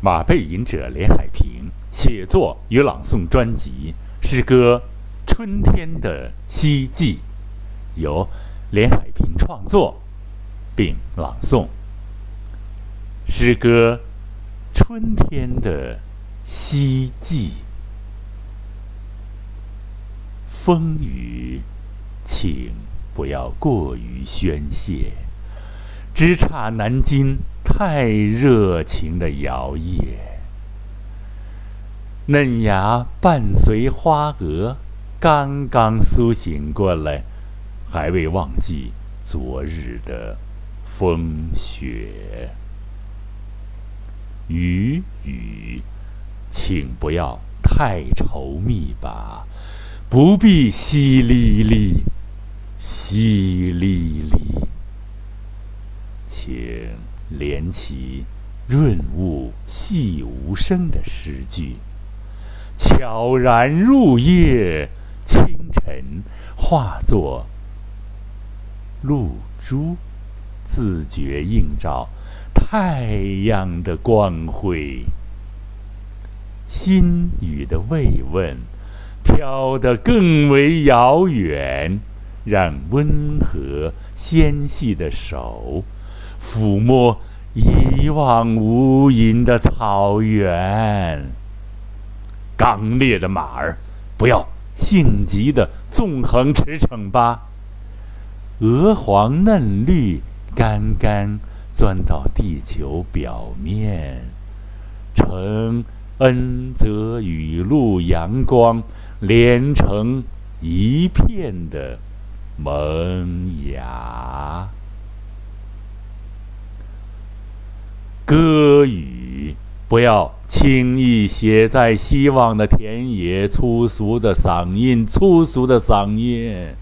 马背吟者连海平写作与朗诵专辑诗歌《春天的希冀》，由连海平创作并朗诵。诗歌《春天的希冀》，风雨，请不要过于宣泄，只差南京。太热情的摇曳，嫩芽伴随花蛾，刚刚苏醒过来，还未忘记昨日的风雪。雨雨，请不要太稠密吧，不必淅沥沥，淅沥沥，请。连起润物细无声的诗句，悄然入夜，清晨化作露珠，自觉映照太阳的光辉。心语的慰问，飘得更为遥远，让温和纤细的手。抚摸一望无垠的草原，刚烈的马儿，不要性急的纵横驰骋吧。鹅黄嫩绿，刚刚钻到地球表面，呈恩泽雨露阳光连成一片的萌芽。歌语不要轻易写在希望的田野，粗俗的嗓音，粗俗的嗓音，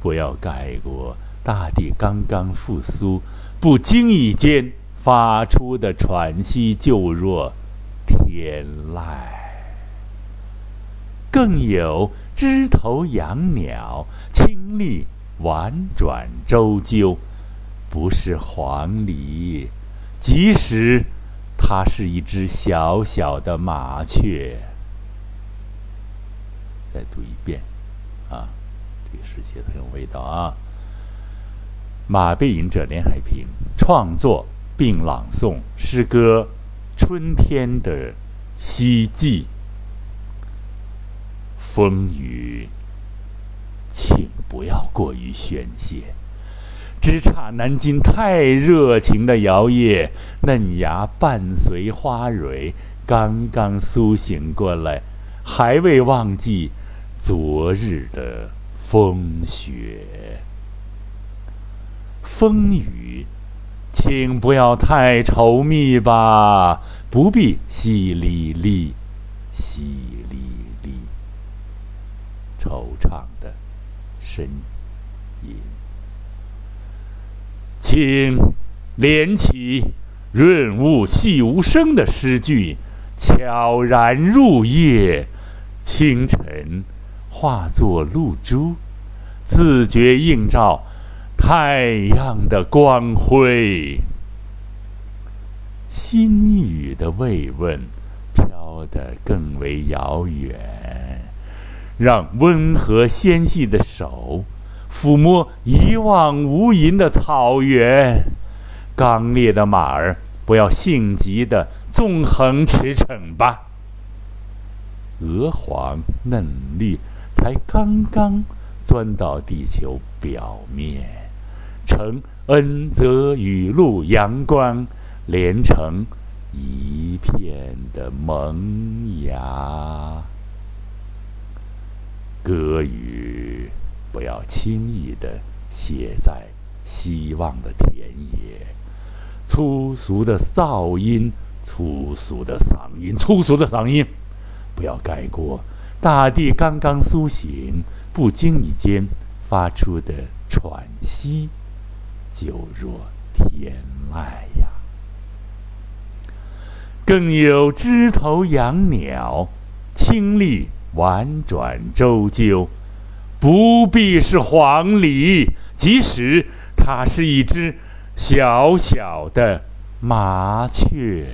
不要盖过大地刚刚复苏、不经意间发出的喘息，就若天籁。更有枝头养鸟，清丽婉转周究，不是黄鹂。即使它是一只小小的麻雀，再读一遍，啊，这个诗写的很有味道啊。马背吟者连海平创作并朗诵诗歌《春天的希冀》，风雨，请不要过于宣泄。只差南京太热情的摇曳，嫩芽伴随花蕊，刚刚苏醒过来，还未忘记昨日的风雪。风雨，请不要太稠密吧，不必淅沥沥，淅沥沥，惆怅的呻请连起润物细无声的诗句，悄然入夜，清晨化作露珠，自觉映照太阳的光辉。心语的慰问，飘得更为遥远，让温和纤细的手。抚摸一望无垠的草原，刚烈的马儿，不要性急的纵横驰骋吧。鹅黄嫩绿，才刚刚钻到地球表面，呈恩泽雨露阳光，连成一片的萌芽。歌语。不要轻易的写在希望的田野，粗俗的噪音，粗俗的嗓音，粗俗的嗓音，不要盖过大地刚刚苏醒、不经意间发出的喘息，就若天籁呀。更有枝头养鸟，清丽婉转周啾。不必是黄鹂，即使它是一只小小的麻雀。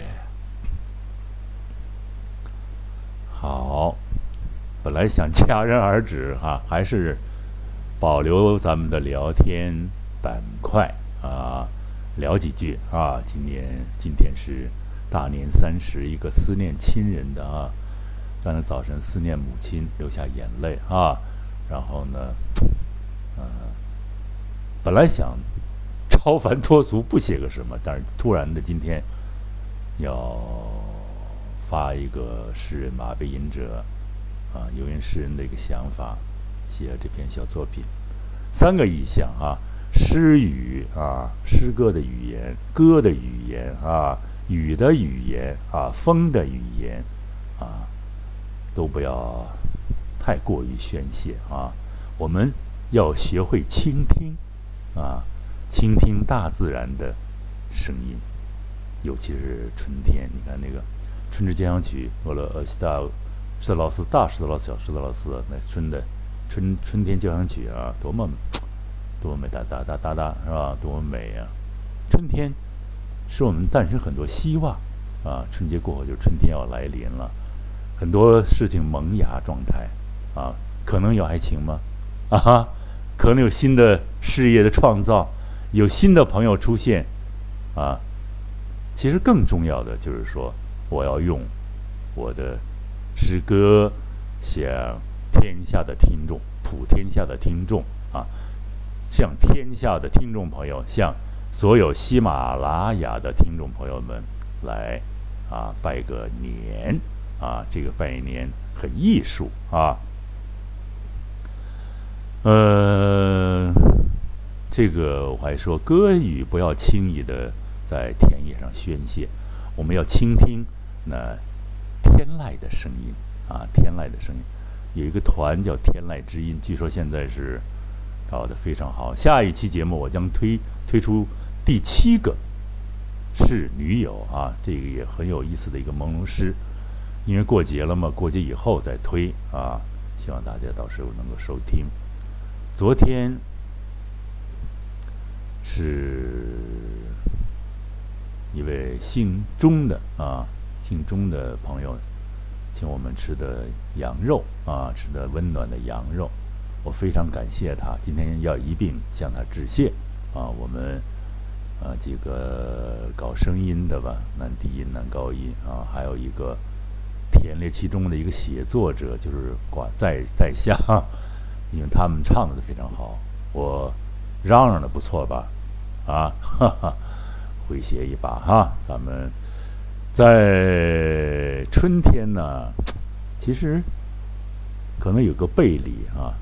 好，本来想戛然而止哈，还是保留咱们的聊天板块啊，聊几句啊。今年今天是大年三十，一个思念亲人的啊。刚才早晨思念母亲，流下眼泪啊。然后呢，呃，本来想超凡脱俗，不写个什么，但是突然的今天要发一个诗人马背吟者啊，游吟诗人的一个想法，写这篇小作品。三个意象啊，诗语啊，诗歌的语言，歌的语言啊，雨的语言啊，风的语言啊，都不要。太过于宣泄啊！我们要学会倾听啊，倾听大自然的声音，尤其是春天。你看那个《春之交响曲》，我了呃，斯大施特劳斯，大施特劳斯，小施特劳斯，那春的春春天交响曲啊，多么多么美，哒哒哒哒哒，是吧？多么美啊！春天使我们诞生很多希望啊！春节过后就春天要来临了，很多事情萌芽状态。啊，可能有爱情吗？啊哈，可能有新的事业的创造，有新的朋友出现，啊，其实更重要的就是说，我要用我的诗歌向天下的听众，普天下的听众啊，向天下的听众朋友，向所有喜马拉雅的听众朋友们来啊拜个年啊，这个拜年很艺术啊。呃，这个我还说，歌语不要轻易的在田野上宣泄，我们要倾听那天籁的声音啊，天籁的声音。有一个团叫天籁之音，据说现在是搞得非常好。下一期节目我将推推出第七个是女友啊，这个也很有意思的一个朦胧诗。因为过节了嘛，过节以后再推啊，希望大家到时候能够收听。昨天是一位姓钟的啊，姓钟的朋友请我们吃的羊肉啊，吃的温暖的羊肉，我非常感谢他。今天要一并向他致谢啊！我们啊几个搞声音的吧，男低音男高音啊，还有一个田猎其中的一个写作者，就是挂在在下。因为他们唱的都非常好，我嚷嚷的不错吧？啊，哈哈，诙谐一把哈。咱们在春天呢，其实可能有个背离啊。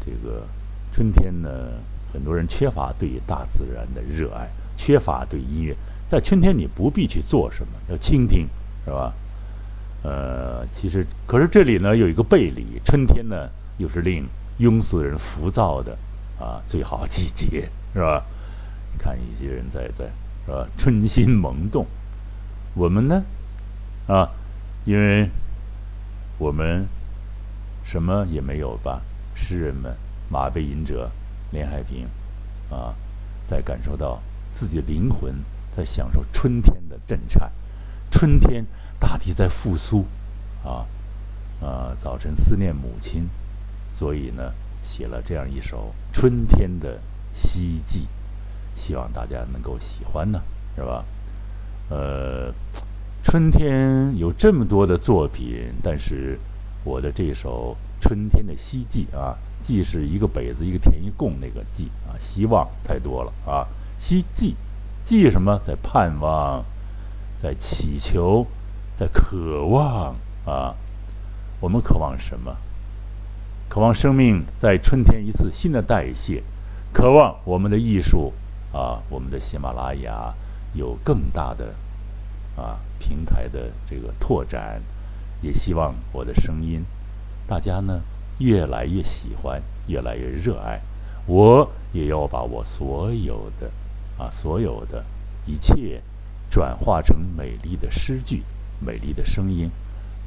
这个春天呢，很多人缺乏对大自然的热爱，缺乏对音乐。在春天，你不必去做什么，要倾听，是吧？呃，其实可是这里呢有一个背离，春天呢又是令。庸俗的人浮躁的啊，最好季节是吧？你看一些人在在是吧？春心萌动，我们呢啊，因为我们什么也没有吧？诗人们，马背吟者连海平啊，在感受到自己的灵魂在享受春天的震颤，春天大地在复苏啊啊！早晨思念母亲。所以呢，写了这样一首春天的希冀，希望大家能够喜欢呢，是吧？呃，春天有这么多的作品，但是我的这首春天的希冀啊，既是一个北字一个田一共那个冀啊，希望太多了啊，希冀，冀什么？在盼望，在祈求，在渴望啊，我们渴望什么？渴望生命在春天一次新的代谢，渴望我们的艺术啊，我们的喜马拉雅有更大的啊平台的这个拓展，也希望我的声音大家呢越来越喜欢，越来越热爱。我也要把我所有的啊所有的一切转化成美丽的诗句、美丽的声音，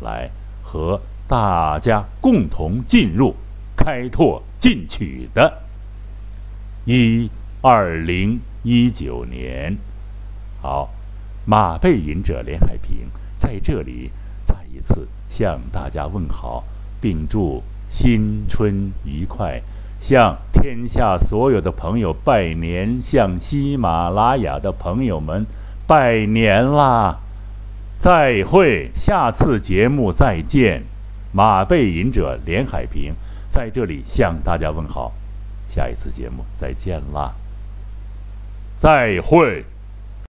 来和。大家共同进入开拓进取的一二零一九年。好，马背吟者连海平在这里再一次向大家问好，并祝新春愉快，向天下所有的朋友拜年，向喜马拉雅的朋友们拜年啦！再会，下次节目再见。马背吟者连海平在这里向大家问好，下一次节目再见啦！再会。